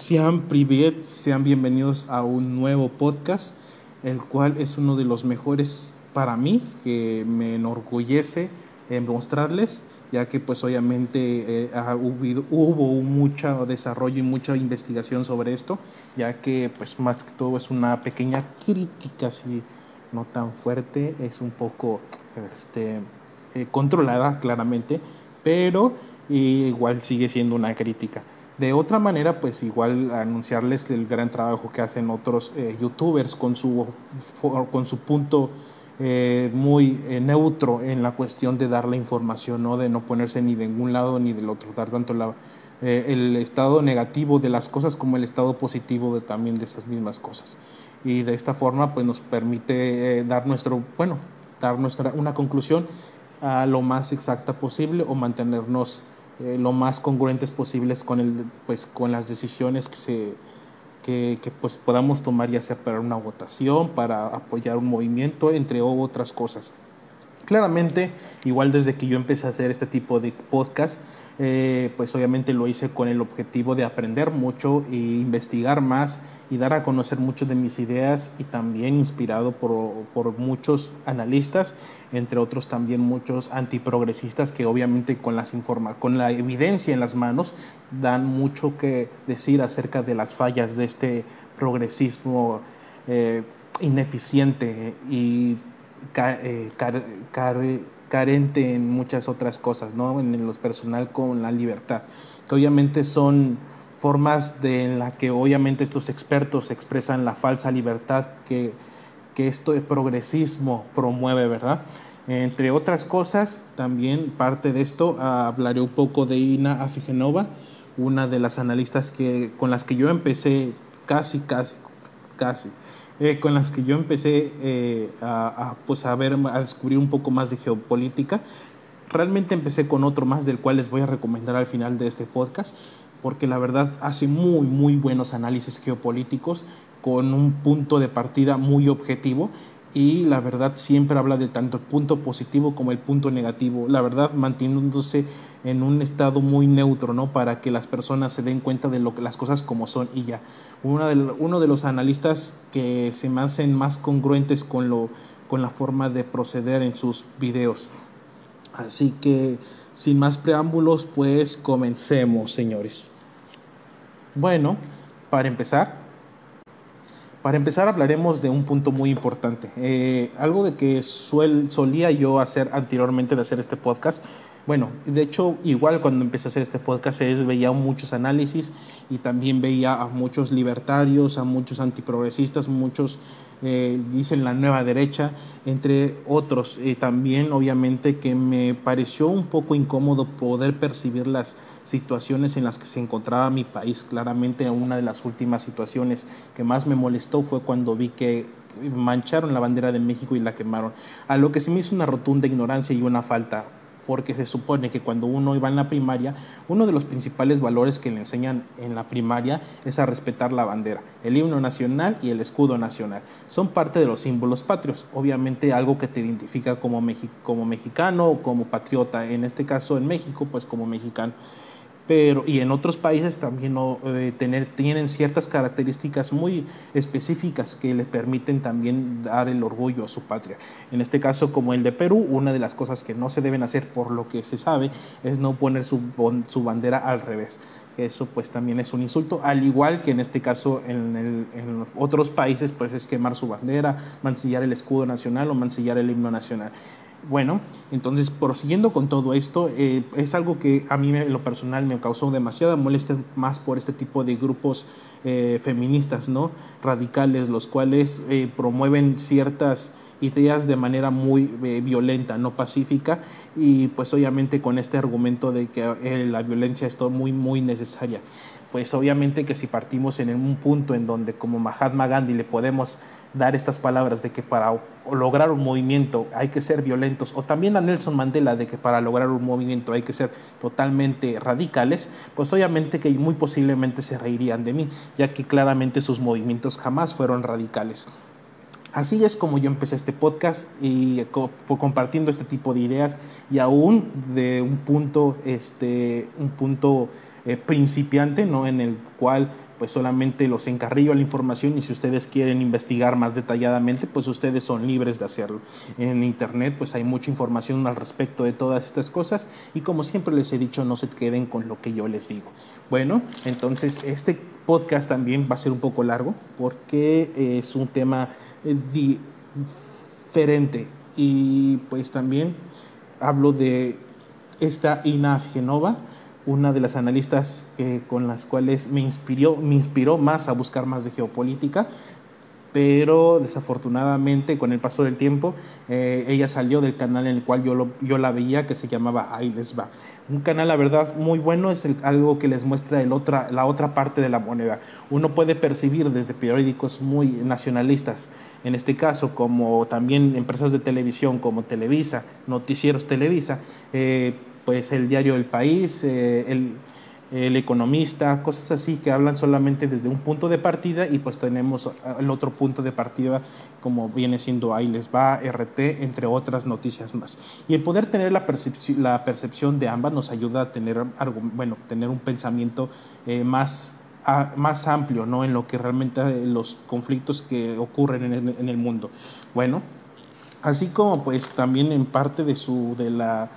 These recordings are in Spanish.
Sean privet, sean bienvenidos a un nuevo podcast, el cual es uno de los mejores para mí, que me enorgullece mostrarles, ya que pues obviamente eh, hubo, mucho desarrollo y mucha investigación sobre esto, ya que pues más que todo es una pequeña crítica, si no tan fuerte, es un poco este, eh, controlada claramente, pero igual sigue siendo una crítica. De otra manera, pues igual anunciarles el gran trabajo que hacen otros eh, youtubers con su, con su punto eh, muy eh, neutro en la cuestión de dar la información, ¿no? de no ponerse ni de ningún lado ni del otro, dar tanto la, el estado negativo de las cosas como el estado positivo de, también de esas mismas cosas. Y de esta forma, pues nos permite dar nuestro, bueno, dar nuestra, una conclusión a lo más exacta posible o mantenernos eh, lo más congruentes posibles con, el, pues, con las decisiones que, se, que, pues, podamos tomar, ya sea para una votación, para apoyar un movimiento, entre otras cosas. Claramente, igual desde que yo empecé a hacer este tipo de podcast, eh, pues obviamente lo hice con el objetivo de aprender mucho e investigar más y dar a conocer mucho de mis ideas y también inspirado por, por muchos analistas, entre otros también muchos antiprogresistas que obviamente con, las informa con la evidencia en las manos dan mucho que decir acerca de las fallas de este progresismo eh, ineficiente y eh, carente en muchas otras cosas, ¿no? En lo personal con la libertad, que obviamente son formas de, en la que obviamente estos expertos expresan la falsa libertad que, que esto de progresismo promueve, ¿verdad? Entre otras cosas, también parte de esto hablaré un poco de Ina Afigenova, una de las analistas que, con las que yo empecé casi, casi, casi eh, con las que yo empecé eh, a, pues a, ver, a descubrir un poco más de geopolítica. Realmente empecé con otro más del cual les voy a recomendar al final de este podcast, porque la verdad hace muy, muy buenos análisis geopolíticos con un punto de partida muy objetivo y la verdad siempre habla de tanto el punto positivo como el punto negativo, la verdad manteniéndose en un estado muy neutro, ¿no? Para que las personas se den cuenta de lo que las cosas como son y ya. Uno de, uno de los analistas que se hacen más congruentes con lo con la forma de proceder en sus videos. Así que sin más preámbulos, pues comencemos, señores. Bueno, para empezar, para empezar hablaremos de un punto muy importante, eh, algo de que solía yo hacer anteriormente de hacer este podcast. Bueno, de hecho, igual cuando empecé a hacer este podcast es, veía muchos análisis y también veía a muchos libertarios, a muchos antiprogresistas, muchos eh, dicen la nueva derecha, entre otros. también, obviamente, que me pareció un poco incómodo poder percibir las situaciones en las que se encontraba mi país. Claramente, una de las últimas situaciones que más me molestó fue cuando vi que mancharon la bandera de México y la quemaron, a lo que se me hizo una rotunda ignorancia y una falta porque se supone que cuando uno iba en la primaria, uno de los principales valores que le enseñan en la primaria es a respetar la bandera, el himno nacional y el escudo nacional. Son parte de los símbolos patrios, obviamente algo que te identifica como, como mexicano o como patriota, en este caso en México, pues como mexicano pero y en otros países también eh, tener, tienen ciertas características muy específicas que le permiten también dar el orgullo a su patria. En este caso, como el de Perú, una de las cosas que no se deben hacer por lo que se sabe es no poner su, su bandera al revés. Eso pues también es un insulto, al igual que en este caso en, en otros países pues es quemar su bandera, mancillar el escudo nacional o mancillar el himno nacional. Bueno, entonces, prosiguiendo con todo esto, eh, es algo que a mí en lo personal me causó demasiada molestia más por este tipo de grupos eh, feministas, ¿no? Radicales, los cuales eh, promueven ciertas ideas de manera muy violenta, no pacífica, y pues obviamente con este argumento de que la violencia es muy, muy necesaria pues obviamente que si partimos en un punto en donde como Mahatma Gandhi le podemos dar estas palabras de que para lograr un movimiento hay que ser violentos, o también a Nelson Mandela de que para lograr un movimiento hay que ser totalmente radicales, pues obviamente que muy posiblemente se reirían de mí, ya que claramente sus movimientos jamás fueron radicales. Así es como yo empecé este podcast y compartiendo este tipo de ideas y aún de un punto, este, un punto eh, principiante, ¿no? En el cual pues solamente los encarrillo a la información y si ustedes quieren investigar más detalladamente, pues ustedes son libres de hacerlo. En internet pues hay mucha información al respecto de todas estas cosas y como siempre les he dicho, no se queden con lo que yo les digo. Bueno, entonces este podcast también va a ser un poco largo porque es un tema eh, diferente y pues también hablo de esta Ina Genova una de las analistas con las cuales me inspiró, me inspiró más a buscar más de geopolítica, pero desafortunadamente con el paso del tiempo eh, ella salió del canal en el cual yo, yo la veía que se llamaba Ahí va. Un canal, la verdad, muy bueno, es algo que les muestra el otra, la otra parte de la moneda. Uno puede percibir desde periódicos muy nacionalistas, en este caso, como también empresas de televisión como Televisa, noticieros Televisa, eh, pues el diario El País, eh, el, el, Economista, cosas así que hablan solamente desde un punto de partida y pues tenemos el otro punto de partida como viene siendo ahí les va, RT, entre otras noticias más. Y el poder tener la, percepción, la percepción de ambas nos ayuda a tener, bueno, tener un pensamiento eh, más más amplio ¿no? en lo que realmente eh, los conflictos que ocurren en el, en el mundo. Bueno, así como pues también en parte de su de la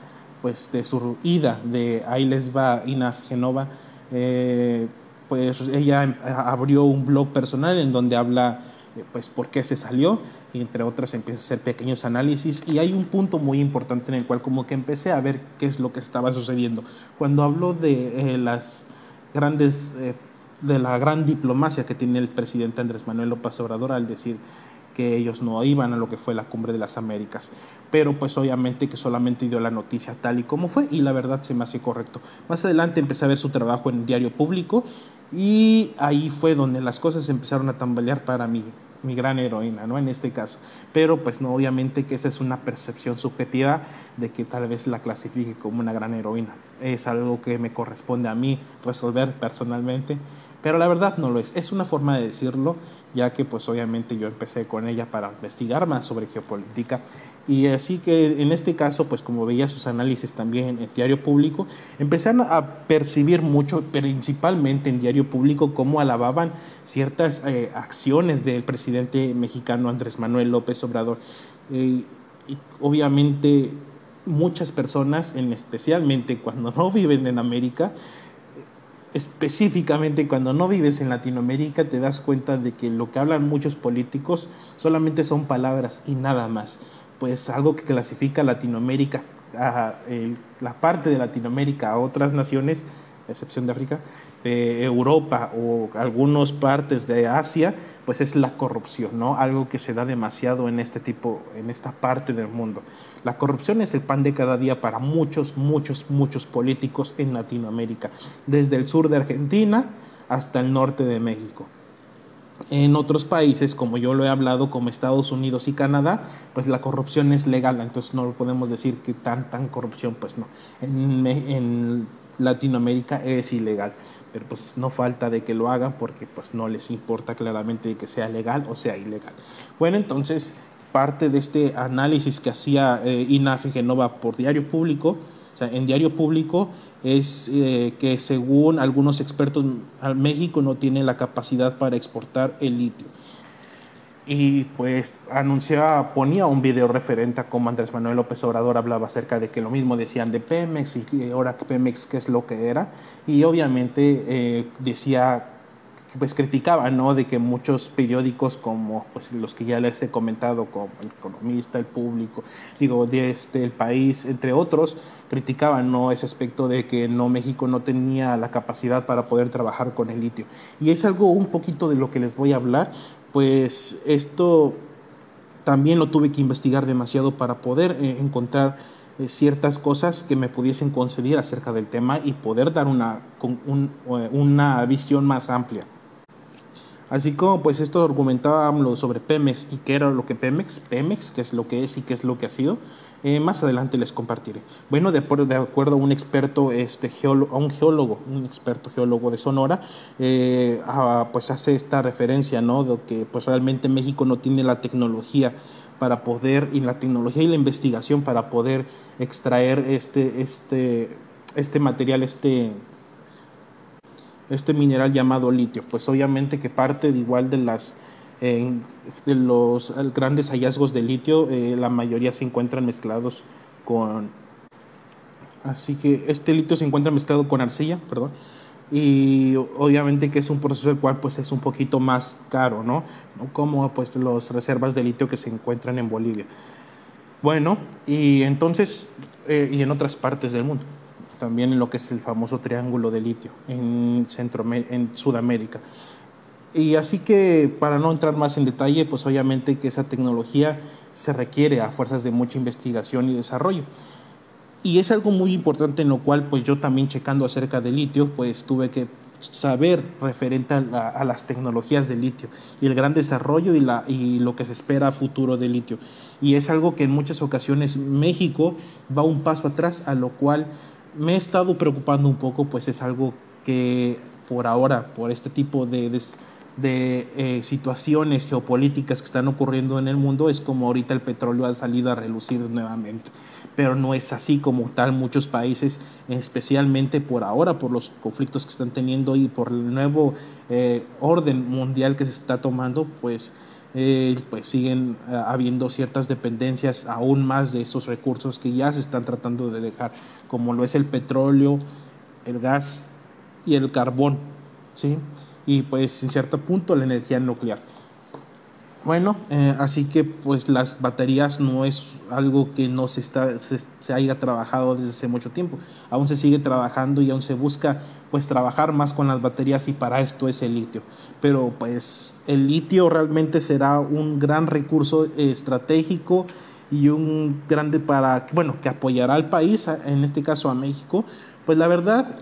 pues de su ida de ahí les va Ina Genova, eh, pues ella abrió un blog personal en donde habla eh, pues por qué se salió y entre otras empieza a hacer pequeños análisis y hay un punto muy importante en el cual como que empecé a ver qué es lo que estaba sucediendo. Cuando habló de eh, las grandes de la gran diplomacia que tiene el presidente Andrés Manuel López Obrador al decir que ellos no iban a lo que fue la cumbre de las Américas, pero pues obviamente que solamente dio la noticia tal y como fue y la verdad se me hace correcto. Más adelante empecé a ver su trabajo en el diario público y ahí fue donde las cosas empezaron a tambalear para mí mi gran heroína, ¿no? En este caso. Pero pues no, obviamente que esa es una percepción subjetiva de que tal vez la clasifique como una gran heroína. Es algo que me corresponde a mí resolver personalmente pero la verdad no lo es. Es una forma de decirlo, ya que pues obviamente yo empecé con ella para investigar más sobre geopolítica y así que en este caso pues como veía sus análisis también en Diario Público, empezaron a percibir mucho, principalmente en Diario Público, cómo alababan ciertas eh, acciones del presidente mexicano Andrés Manuel López Obrador. Eh, y obviamente muchas personas, en especialmente cuando no viven en América, específicamente cuando no vives en Latinoamérica te das cuenta de que lo que hablan muchos políticos solamente son palabras y nada más. Pues algo que clasifica Latinoamérica, a la parte de Latinoamérica a otras naciones, excepción de África, de Europa o algunas partes de Asia, pues es la corrupción, ¿no? Algo que se da demasiado en este tipo, en esta parte del mundo. La corrupción es el pan de cada día para muchos, muchos, muchos políticos en Latinoamérica, desde el sur de Argentina hasta el norte de México. En otros países, como yo lo he hablado, como Estados Unidos y Canadá, pues la corrupción es legal, entonces no podemos decir que tan, tan corrupción, pues no. En Latinoamérica es ilegal pero pues no falta de que lo hagan porque pues no les importa claramente que sea legal o sea ilegal. Bueno, entonces parte de este análisis que hacía eh, INAF Genova por Diario Público, o sea, en Diario Público es eh, que según algunos expertos, México no tiene la capacidad para exportar el litio y pues anunciaba, ponía un video referente a cómo Andrés Manuel López Obrador hablaba acerca de que lo mismo decían de Pemex y ahora Pemex qué es lo que era y obviamente eh, decía pues criticaba no de que muchos periódicos como pues los que ya les he comentado como el economista el público digo de este el país entre otros criticaban no ese aspecto de que no México no tenía la capacidad para poder trabajar con el litio. Y es algo un poquito de lo que les voy a hablar pues esto también lo tuve que investigar demasiado para poder eh, encontrar eh, ciertas cosas que me pudiesen conceder acerca del tema y poder dar una, eh, una visión más amplia. Así como pues esto argumentábamos sobre Pemex y qué era lo que Pemex, Pemex, qué es lo que es y qué es lo que ha sido, eh, más adelante les compartiré. Bueno, de, acuerdo a un experto, este, geólogo, a un geólogo, un experto geólogo de Sonora, eh, pues hace esta referencia, ¿no? De que pues realmente México no tiene la tecnología para poder, y la tecnología y la investigación para poder extraer este, este, este material, este este mineral llamado litio. Pues obviamente que parte de igual de las de los grandes hallazgos de litio, eh, la mayoría se encuentran mezclados con así que este litio se encuentra mezclado con arcilla, perdón, y obviamente que es un proceso el cual pues es un poquito más caro, ¿no? Como pues las reservas de litio que se encuentran en Bolivia. Bueno, y entonces, eh, y en otras partes del mundo también en lo que es el famoso triángulo de litio en, Centro, en Sudamérica. Y así que para no entrar más en detalle, pues obviamente que esa tecnología se requiere a fuerzas de mucha investigación y desarrollo. Y es algo muy importante en lo cual pues yo también checando acerca del litio, pues tuve que saber referente a, a, las tecnologías de litio y el gran desarrollo y, la, y lo que se espera a futuro de litio. Y es algo que en muchas ocasiones México va un paso atrás, a lo cual me he estado preocupando un poco, pues es algo que por ahora, por este tipo de, de, eh, situaciones geopolíticas que están ocurriendo en el mundo, es como ahorita el petróleo ha salido a relucir nuevamente. Pero no es así como tal muchos países, especialmente por ahora, por los conflictos que están teniendo y por el nuevo eh, orden mundial que se está tomando, pues eh, pues siguen eh, habiendo ciertas dependencias aún más de esos recursos que ya se están tratando de dejar, como lo es el petróleo, el gas y el carbón, ¿sí? Y pues en cierto punto la energía nuclear. Bueno, eh, así que pues las baterías no es algo que no se, está, se, haya trabajado desde hace mucho tiempo. Aún se sigue trabajando y aún se busca pues trabajar más con las baterías y para esto es el litio. Pero pues el litio realmente será un gran recurso estratégico y un grande para, bueno, que apoyará al país, en este caso a México. Pues la verdad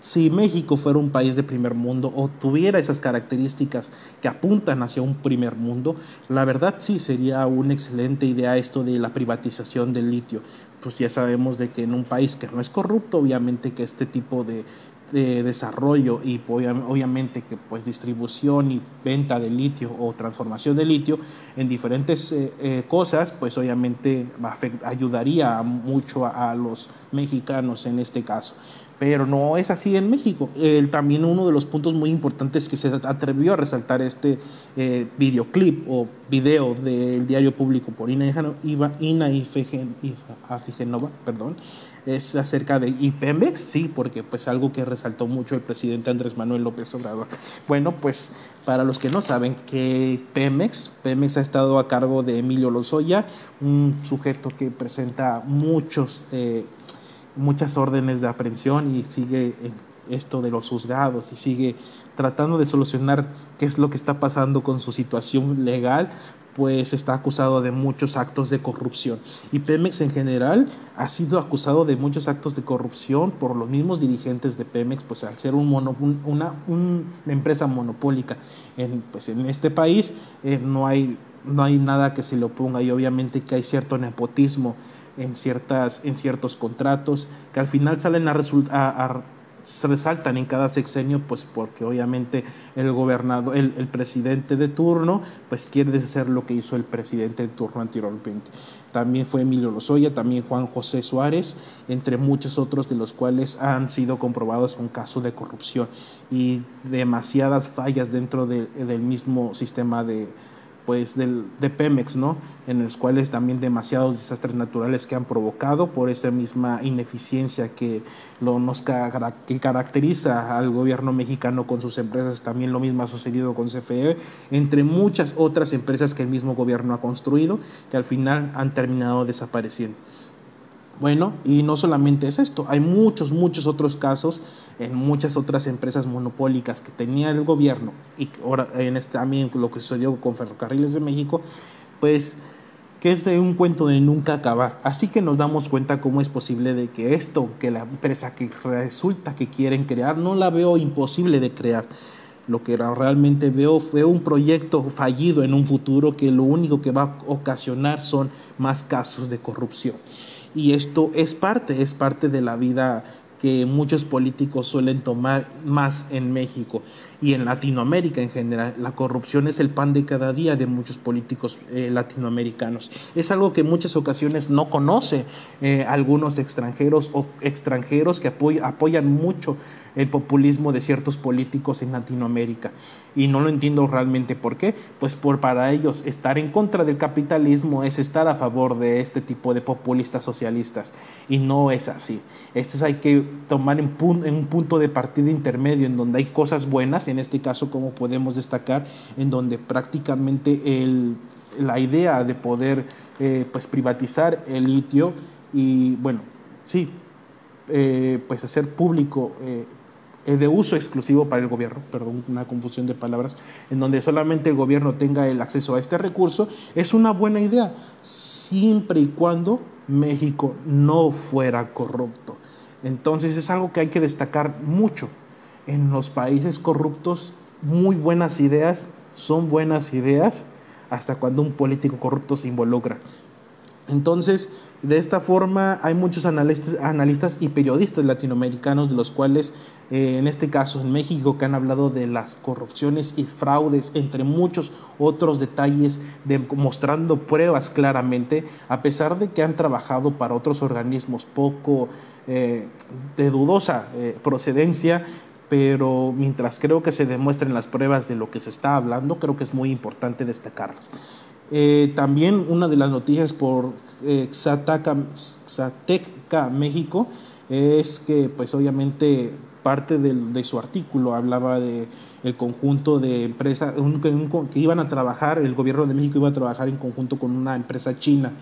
si México fuera un país de primer mundo o tuviera esas características que apuntan hacia un primer mundo, la verdad sí sería una excelente idea esto de la privatización del litio. Pues ya sabemos de que en un país que no es corrupto, obviamente que este tipo de, desarrollo y obviamente que pues distribución y venta de litio o transformación de litio en diferentes eh, eh, cosas, pues obviamente ayudaría mucho a los mexicanos en este caso pero no es así en México. también uno de los puntos muy importantes que se atrevió a resaltar este eh, videoclip o video del diario público por Ina, Ina Afigenova, perdón, es acerca de IPEMEX, sí, porque pues algo que resaltó mucho el presidente Andrés Manuel López Obrador. Bueno, pues para los que no saben que Pemex, Pemex ha estado a cargo de Emilio Lozoya, un sujeto que presenta muchos... Eh, muchas órdenes de aprehensión y sigue esto de los juzgados y sigue tratando de solucionar qué es lo que está pasando con su situación legal, pues está acusado de muchos actos de corrupción. Y Pemex en general ha sido acusado de muchos actos de corrupción por los mismos dirigentes de Pemex, pues al ser un una, empresa monopólica en, pues en este país, eh, no, hay, no hay nada que se le oponga y obviamente que hay cierto nepotismo en, ciertas, en ciertos contratos que al final salen a, a, resaltan en cada sexenio, pues porque obviamente el gobernador, el, el, presidente de turno, pues quiere deshacer lo que hizo el presidente de turno anteriormente. También fue Emilio Lozoya, también Juan José Suárez, entre muchos otros de los cuales han sido comprobados un caso de corrupción y demasiadas fallas dentro del mismo sistema de, pues del, de Pemex, ¿no? En los cuales también demasiados desastres naturales que han provocado por esa misma ineficiencia que lo nos que caracteriza al gobierno mexicano con sus empresas, también lo mismo ha sucedido con CFE, entre muchas otras empresas que el mismo gobierno ha construido, que al final han terminado desapareciendo. Bueno, y no solamente es esto, hay muchos, muchos otros casos en muchas otras empresas monopólicas que tenía el gobierno y ahora en este, también lo que sucedió con Ferrocarriles de México, pues que es de un cuento de nunca acabar. Así que nos damos cuenta cómo es posible de que esto, que la empresa que resulta que quieren crear, no la veo imposible de crear. Lo que realmente veo fue un proyecto fallido en un futuro que lo único que va a ocasionar son más casos de corrupción y esto es parte, es parte de la vida que muchos políticos suelen tomar más en México y en Latinoamérica en general. La corrupción es el pan de cada día de muchos políticos eh, latinoamericanos. Es algo que en muchas ocasiones no conoce eh, algunos extranjeros o extranjeros que apoyan mucho el populismo de ciertos políticos en Latinoamérica. Y no lo entiendo realmente por qué. Pues por para ellos estar en contra del capitalismo es estar a favor de este tipo de populistas socialistas. Y no es así. Esto hay que tomar en, un punto de partida intermedio en donde hay cosas buenas, en este caso como podemos destacar, en donde prácticamente el, la idea de poder eh, pues privatizar el litio y bueno, sí, eh, pues hacer público eh, de uso exclusivo para el gobierno, perdón, una confusión de palabras, en donde solamente el gobierno tenga el acceso a este recurso, es una buena idea, siempre y cuando México no fuera corrupto. Entonces es algo que hay que destacar mucho. En los países corruptos, muy buenas ideas son buenas ideas hasta cuando un político corrupto se involucra. Entonces, de esta forma hay muchos analistas, y periodistas latinoamericanos, de los cuales, eh, en este caso en México, que han hablado de las corrupciones y fraudes, entre muchos otros detalles, mostrando pruebas claramente, a pesar de que han trabajado para otros organismos poco eh, de dudosa eh, procedencia, pero mientras creo que se demuestren las pruebas de lo que se está hablando, creo que es muy importante destacarlos. Eh, también una de las noticias por eh, Xateca, México es que pues obviamente parte de, su artículo hablaba de el conjunto de empresas que iban a trabajar, el gobierno de México iba a trabajar en conjunto con una empresa china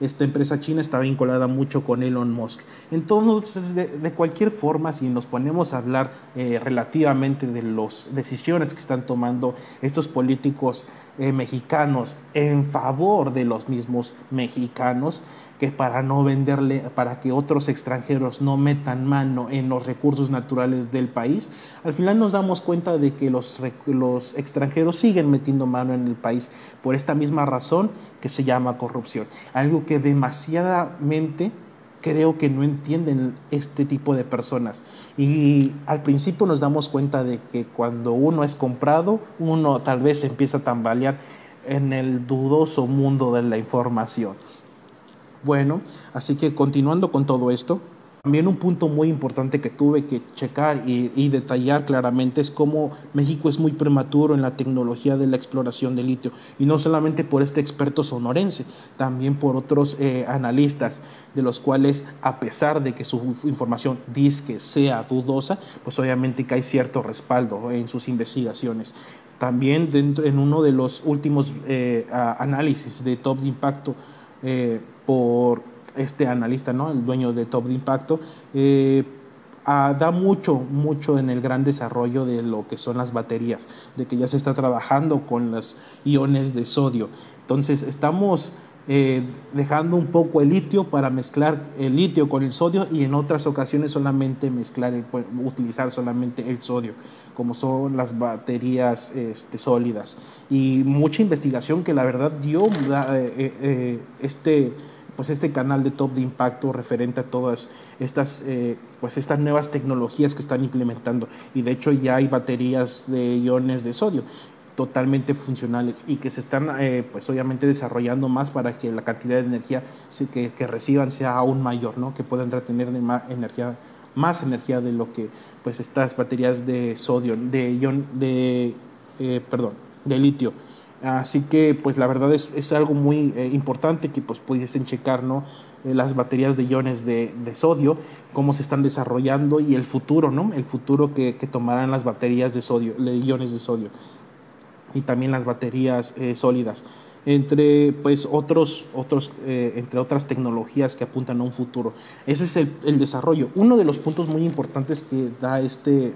esta empresa china está vinculada mucho con Elon Musk. Entonces, de, cualquier forma, si nos ponemos a hablar eh, relativamente de las decisiones que están tomando estos políticos eh, mexicanos en favor de los mismos mexicanos, que para no venderle, para que otros extranjeros no metan mano en los recursos naturales del país, al final nos damos cuenta de que los, los extranjeros siguen metiendo mano en el país por esta misma razón que se llama corrupción. Algo que demasiadamente creo que no entienden este tipo de personas. Y al principio nos damos cuenta de que cuando uno es comprado, uno tal vez empieza a tambalear en el dudoso mundo de la información. Bueno, así que continuando con todo esto, también un punto muy importante que tuve que checar y, detallar claramente es cómo México es muy prematuro en la tecnología de la exploración de litio. Y no solamente por este experto sonorense, también por otros eh, analistas, de los cuales, a pesar de que su información dice sea dudosa, pues obviamente que hay cierto respaldo en sus investigaciones. También dentro, en uno de los últimos eh, análisis de top de impacto, eh, por este analista, ¿no? el dueño de Top de Impacto, eh, da mucho, mucho en el gran desarrollo de lo que son las baterías, de que ya se está trabajando con los iones de sodio. Entonces, estamos eh, dejando un poco el litio para mezclar el litio con el sodio y en otras ocasiones solamente mezclar, el, utilizar solamente el sodio, como son las baterías este, sólidas. Y mucha investigación que la verdad dio eh, este pues este canal de top de impacto referente a todas estas eh, pues estas nuevas tecnologías que están implementando. Y de hecho ya hay baterías de iones de sodio totalmente funcionales y que se están eh, pues obviamente desarrollando más para que la cantidad de energía que, que reciban sea aún mayor no que puedan retener más energía más energía de lo que pues estas baterías de sodio de ion de eh, perdón de litio Así que, pues la verdad es, es algo muy eh, importante que pues pudiesen checar, ¿no? Eh, las baterías de iones de, sodio, cómo se están desarrollando y el futuro, ¿no? El futuro que, que tomarán las baterías de sodio, de iones de sodio y también las baterías eh, sólidas entre pues otros otros entre otras tecnologías que apuntan a un futuro ese es el, el desarrollo uno de los puntos muy importantes que da este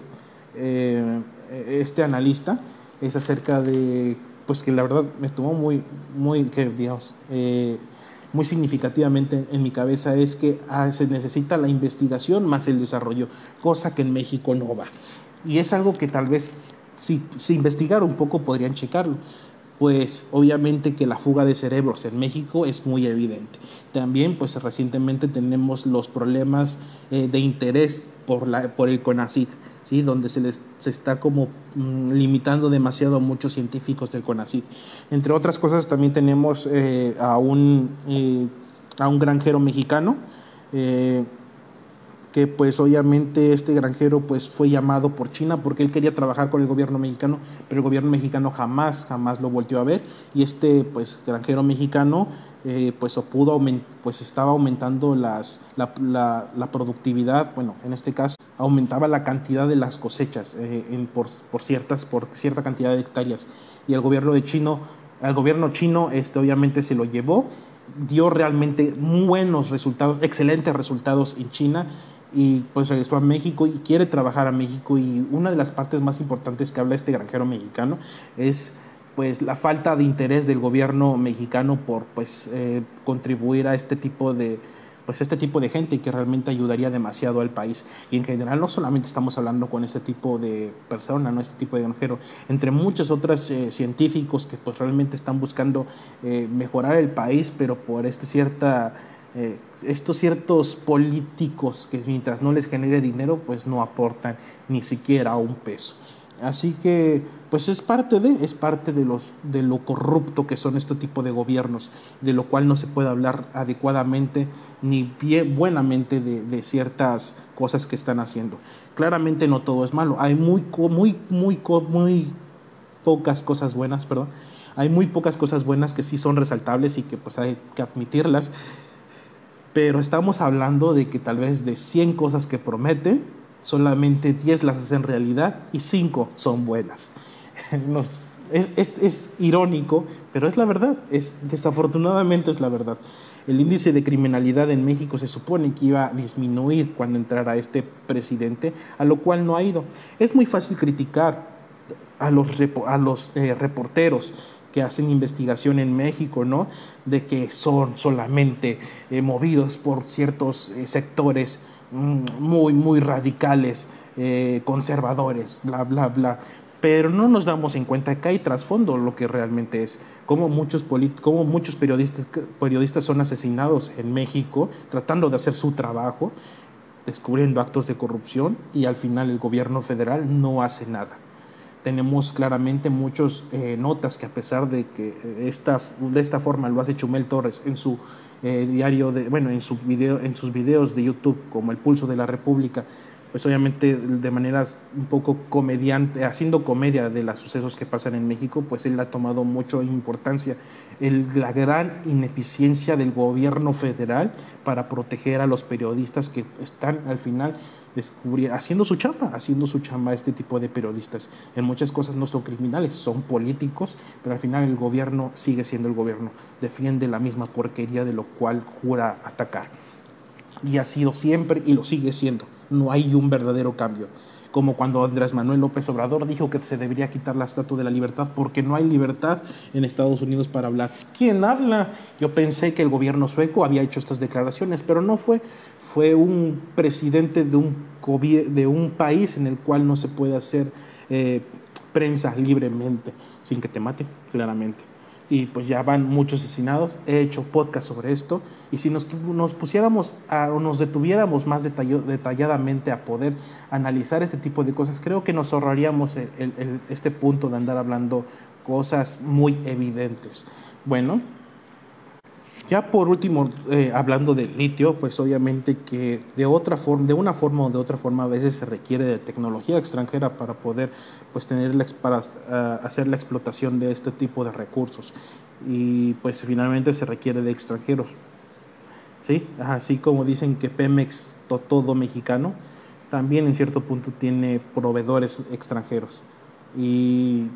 este analista es acerca de pues que la verdad me tomó muy, muy, Dios, eh, muy significativamente en mi cabeza es que ah, se necesita la investigación más el desarrollo, cosa que en México no va. Y es algo que tal vez si se investigara un poco podrían checarlo. pues obviamente que la fuga de cerebros en México es muy evidente. También pues recientemente tenemos los problemas eh, de interés por, la, por el CONACIT, ¿sí? donde se les se está como mm, limitando demasiado a muchos científicos del CONACIT. Entre otras cosas también tenemos eh, a, un, eh, a un granjero mexicano que pues obviamente este granjero pues fue llamado por China porque él quería trabajar con el gobierno mexicano, pero el gobierno mexicano jamás, jamás lo volvió a ver y este pues granjero mexicano eh, pues pudo pues estaba aumentando las, la, la, productividad, bueno, en este caso aumentaba la cantidad de las cosechas eh, en, por, por, ciertas, por cierta cantidad de hectáreas. Y el gobierno de chino, el gobierno chino este obviamente se lo llevó dio realmente buenos resultados, excelentes resultados en China y pues regresó a México y quiere trabajar a México. Y una de las partes más importantes que habla este granjero mexicano es pues la falta de interés del gobierno mexicano por pues eh, contribuir a este tipo de pues este tipo de gente que realmente ayudaría demasiado al país y en general no solamente estamos hablando con este tipo de persona no este tipo de granjero entre muchos otros eh, científicos que pues realmente están buscando eh, mejorar el país pero por esta cierta estos ciertos políticos que mientras no les genere dinero, pues no aportan ni siquiera un peso. Así que, pues es parte de, es parte de los, de lo corrupto que son este tipo de gobiernos, de lo cual no se puede hablar adecuadamente ni bien, buenamente de, de ciertas cosas que están haciendo. Claramente no todo es malo, hay muy, muy, muy, muy pocas cosas buenas, perdón, hay muy pocas cosas buenas que sí son resaltables y que pues hay que admitirlas. Pero estamos hablando de que tal vez de 100 cosas que promete, solamente 10 las hacen realidad y 5 son buenas. es, irónico, pero es la verdad, es, desafortunadamente es la verdad. El índice de criminalidad en México se supone que iba a disminuir cuando entrara este presidente, a lo cual no ha ido. Es muy fácil criticar a los, a los eh, reporteros que hacen investigación en México, ¿no? De que son solamente eh, movidos por ciertos eh, sectores muy, muy radicales, eh, conservadores, bla, bla, bla. Pero no nos damos en cuenta que hay trasfondo lo que realmente es, como muchos, muchos periodistas, periodistas son asesinados en México tratando de hacer su trabajo, descubriendo actos de corrupción y al final el gobierno federal no hace nada tenemos claramente muchas eh, notas que a pesar de que eh, esta, de esta forma lo hace Chumel Torres en su eh, diario, de, bueno, en, su video, en sus videos de YouTube como El Pulso de la República, pues obviamente de maneras un poco comediante, haciendo comedia de los sucesos que pasan en México, pues él ha tomado mucha importancia. El, la gran ineficiencia del gobierno federal para proteger a los periodistas que están al final descubrir, haciendo su chamba, haciendo su chamba este tipo de periodistas. En muchas cosas no son criminales, son políticos, pero al final el gobierno sigue siendo el gobierno, defiende la misma porquería de lo cual jura atacar. Y ha sido siempre y lo sigue siendo. No hay un verdadero cambio como cuando Andrés Manuel López Obrador dijo que se debería quitar la estatua de la libertad porque no hay libertad en Estados Unidos para hablar. ¿Quién habla? Yo pensé que el gobierno sueco había hecho estas declaraciones, pero no fue fue un presidente de un, de un país en el cual no se puede hacer eh, prensa libremente sin que te maten, claramente. Y pues ya van muchos asesinados. He hecho podcast sobre esto. Y si nos, nos pusiéramos a, o nos detuviéramos más detalladamente a poder analizar este tipo de cosas, creo que nos ahorraríamos este punto de andar hablando cosas muy evidentes. Bueno, ya por último, eh, hablando del litio, pues obviamente que de otra forma, de una forma o de otra forma a veces se requiere de tecnología extranjera para poder pues tener para eh, hacer la explotación de este tipo de recursos. Y pues finalmente se requiere de extranjeros. Sí, así como dicen que Pemex todo mexicano, también en cierto punto tiene proveedores extranjeros. Y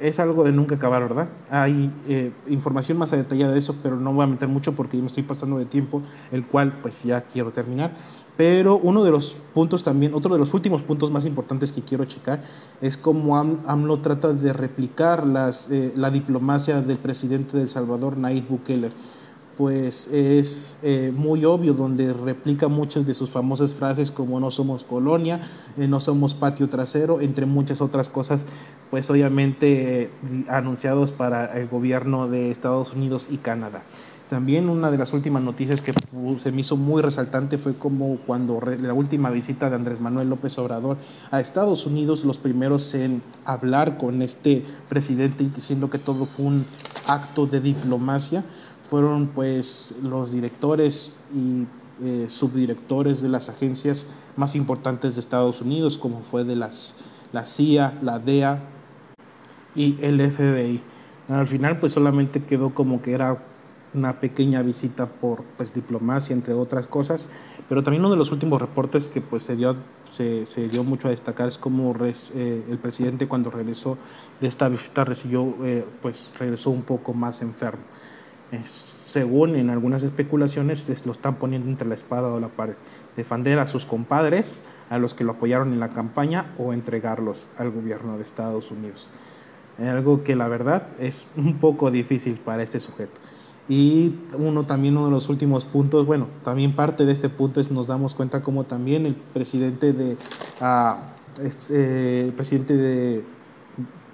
es algo de nunca acabar, ¿verdad? Hay eh, información más detallada de eso, pero no voy a meter mucho porque me estoy pasando de tiempo, el cual pues ya quiero terminar. Pero uno de los puntos también, otro de los últimos puntos más importantes que quiero checar es cómo AMLO trata de replicar las, eh, la diplomacia del presidente de El Salvador, Nayib Bukele. Pues es eh, muy obvio, donde replica muchas de sus famosas frases como no somos colonia, eh, no somos patio trasero, entre muchas otras cosas, pues obviamente eh, anunciados para el gobierno de Estados Unidos y Canadá. También una de las últimas noticias que se me hizo muy resaltante fue como cuando la última visita de Andrés Manuel López Obrador a Estados Unidos, los primeros en hablar con este presidente y diciendo que todo fue un acto de diplomacia, fueron pues los directores y eh, subdirectores de las agencias más importantes de Estados Unidos, como fue de las, la CIA, la DEA y el FBI. Al final pues solamente quedó como que era una pequeña visita por pues diplomacia entre otras cosas pero también uno de los últimos reportes que pues se dio se, se dio mucho a destacar es como eh, el presidente cuando regresó de esta visita recibió eh, pues regresó un poco más enfermo según en algunas especulaciones lo están poniendo entre la espada o la pared defender a sus compadres a los que lo apoyaron en la campaña o entregarlos al gobierno de Estados Unidos. Algo que la verdad es un poco difícil para este sujeto. Y uno también, uno de los últimos puntos, bueno, también parte de este punto es nos damos cuenta como también el presidente de, uh, el presidente de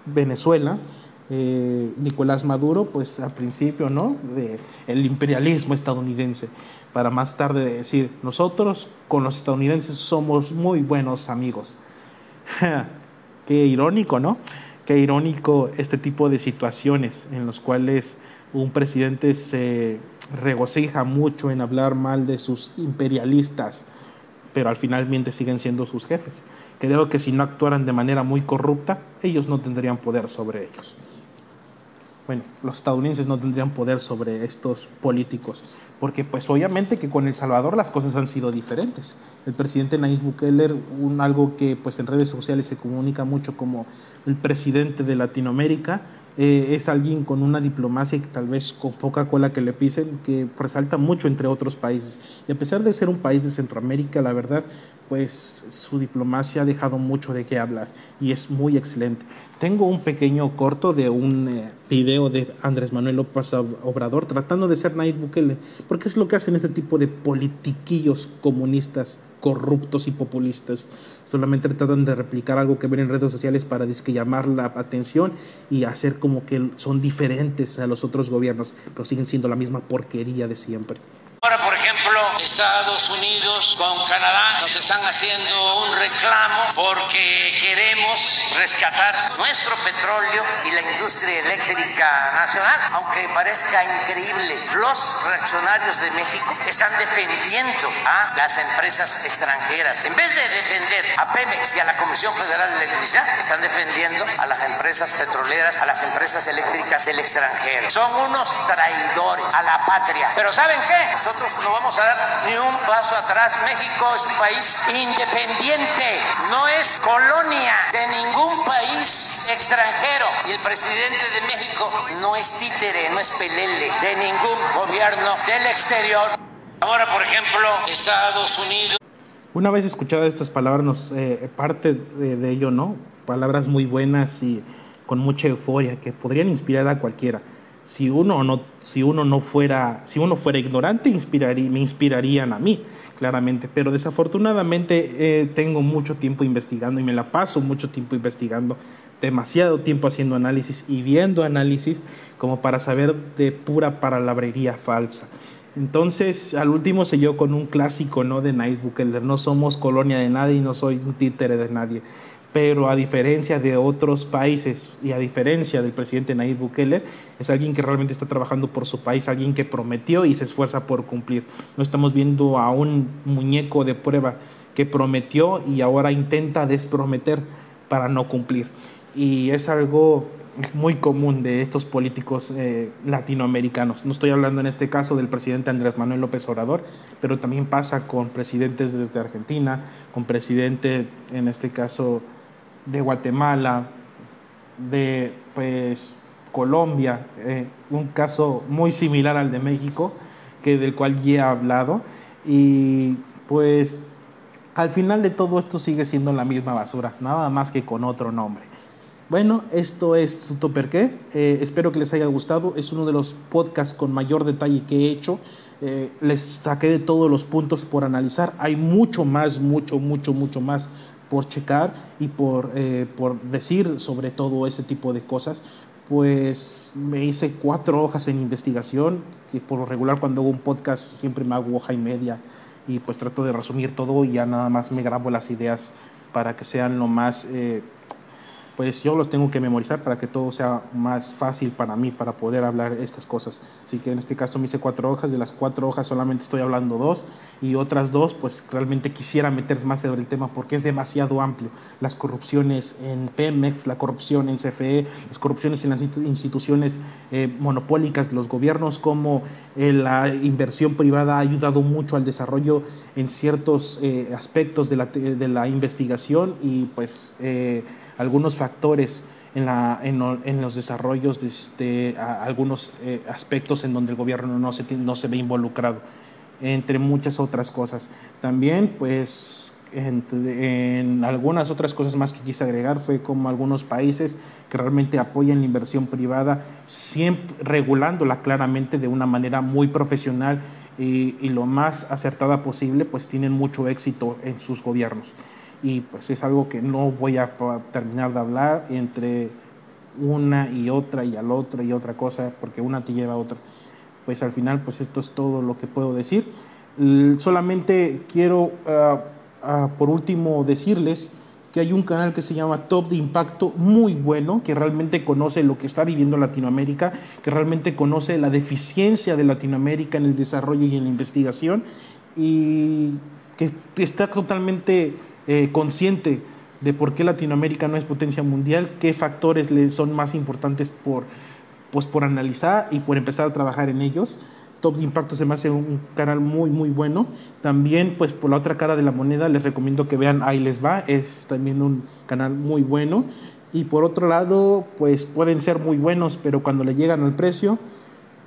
Venezuela, eh, Nicolás Maduro, pues al principio, ¿no? De el imperialismo estadounidense, para más tarde decir, nosotros con los estadounidenses somos muy buenos amigos. Qué irónico, ¿no? Qué irónico este tipo de situaciones en los cuales un presidente se regocija mucho en hablar mal de sus imperialistas, pero al finalmente siguen siendo sus jefes. Creo que si no actuaran de manera muy corrupta, ellos no tendrían poder sobre ellos. Bueno, los estadounidenses no tendrían poder sobre estos políticos, porque pues obviamente que con El Salvador las cosas han sido diferentes. El presidente Nayib Bukele, un, algo que pues en redes sociales se comunica mucho como el presidente de Latinoamérica, eh, es alguien con una diplomacia que tal vez con poca cola que le pisen, que resalta mucho entre otros países. Y a pesar de ser un país de Centroamérica, la verdad, pues su diplomacia ha dejado mucho de qué hablar y es muy excelente. Tengo un pequeño corto de un eh, video de Andrés Manuel López Obrador tratando de ser Nayib Bukele, porque es lo que hacen este tipo de politiquillos comunistas corruptos y populistas. Solamente tratan de replicar algo que ven en redes sociales para disque llamar la atención y hacer como que son diferentes a los otros gobiernos, pero siguen siendo la misma porquería de siempre. Ahora, por ejemplo, Estados Unidos con Canadá nos están haciendo un reclamo porque queremos rescatar nuestro petróleo y la industria eléctrica nacional. Aunque parezca increíble, los reaccionarios de México están defendiendo a las empresas extranjeras. En vez de defender a Pemex y a la Comisión Federal de Electricidad, están defendiendo a las empresas petroleras, a las empresas eléctricas del extranjero. Son unos traidores a la patria. Pero ¿saben qué? Nosotros no vamos a dar ni un paso atrás. México es un país independiente, no es colonia de ningún país extranjero. Y el presidente de México no es títere, no es pelele de ningún gobierno del exterior. Ahora, por ejemplo, Estados Unidos. Una vez escuchadas estas palabras, eh, parte de, de ello, ¿no? Palabras muy buenas y con mucha euforia que podrían inspirar a cualquiera si uno no, si uno no fuera, si uno fuera ignorante, inspiraría, me inspirarían a mí, claramente. Pero desafortunadamente eh, tengo mucho tiempo investigando y me la paso mucho tiempo investigando, demasiado tiempo haciendo análisis y viendo análisis como para saber de pura palabrería falsa. Entonces, al último se yo con un clásico, ¿no? De Night no somos colonia de nadie y no soy un títere de nadie pero a diferencia de otros países y a diferencia del presidente Nayib Bukele, es alguien que realmente está trabajando por su país, alguien que prometió y se esfuerza por cumplir. No estamos viendo a un muñeco de prueba que prometió y ahora intenta desprometer para no cumplir. Y es algo muy común de estos políticos eh, latinoamericanos. No estoy hablando en este caso del presidente Andrés Manuel López Obrador, pero también pasa con presidentes desde Argentina, con presidente, en este caso, de Guatemala, de pues Colombia, eh, un caso muy similar al de México, que del cual ya he hablado, y pues al final de todo esto sigue siendo la misma basura, nada más que con otro nombre. Bueno, esto es Super qué. Eh, espero que les haya gustado. Es uno de los podcasts con mayor detalle que he hecho. Eh, les saqué de todos los puntos por analizar. Hay mucho más, mucho, mucho, mucho más por checar y por, eh, por decir sobre todo ese tipo de cosas. Pues me hice cuatro hojas en investigación, que por lo regular cuando hago un podcast siempre me hago hoja y media y pues trato de resumir todo y ya nada más me grabo las ideas para que sean lo más eh, pues yo los tengo que memorizar para que todo sea más fácil para mí, para poder hablar estas cosas. Así que en este caso me hice cuatro hojas, de las cuatro hojas solamente estoy hablando dos y otras dos, pues realmente quisiera meterse más sobre el tema porque es demasiado amplio. Las corrupciones en Pemex, la corrupción en CFE, las corrupciones en las instituciones eh, monopólicas de los gobiernos, como eh, la inversión privada ha ayudado mucho al desarrollo en ciertos eh, aspectos de la, de la investigación y pues algunos factores en, la, en, los desarrollos de este, algunos eh, aspectos en donde el gobierno no se, no se ve involucrado, entre muchas otras cosas. También, pues, en, algunas otras cosas más que quise agregar fue como algunos países que realmente apoyan la inversión privada, siempre regulándola claramente de una manera muy profesional y lo más acertada posible, pues tienen mucho éxito en sus gobiernos y pues es algo que no voy a terminar de hablar entre una y otra y al otro y otra cosa porque una te lleva a otra. Pues al final pues esto es todo lo que puedo decir. Solamente quiero ah, ah, por último decirles que hay un canal que se llama Top de Impacto muy bueno, que realmente conoce lo que está viviendo Latinoamérica, que realmente conoce la deficiencia de Latinoamérica en el desarrollo y en la investigación y que está totalmente eh, consciente de por qué Latinoamérica no es potencia mundial, qué factores le son más importantes por, pues, por analizar y por empezar a trabajar en ellos. Top de Impacto se me hace un canal muy, muy bueno. También, pues por la otra cara de la moneda, les recomiendo que vean Ahí les va, es también un canal muy bueno. Y por otro lado, pues pueden ser muy buenos, pero cuando le llegan al precio,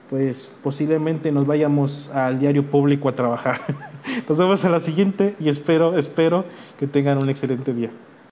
pues posiblemente nos vayamos al diario público a trabajar. Nos vemos a la siguiente y espero, espero que tengan un excelente día.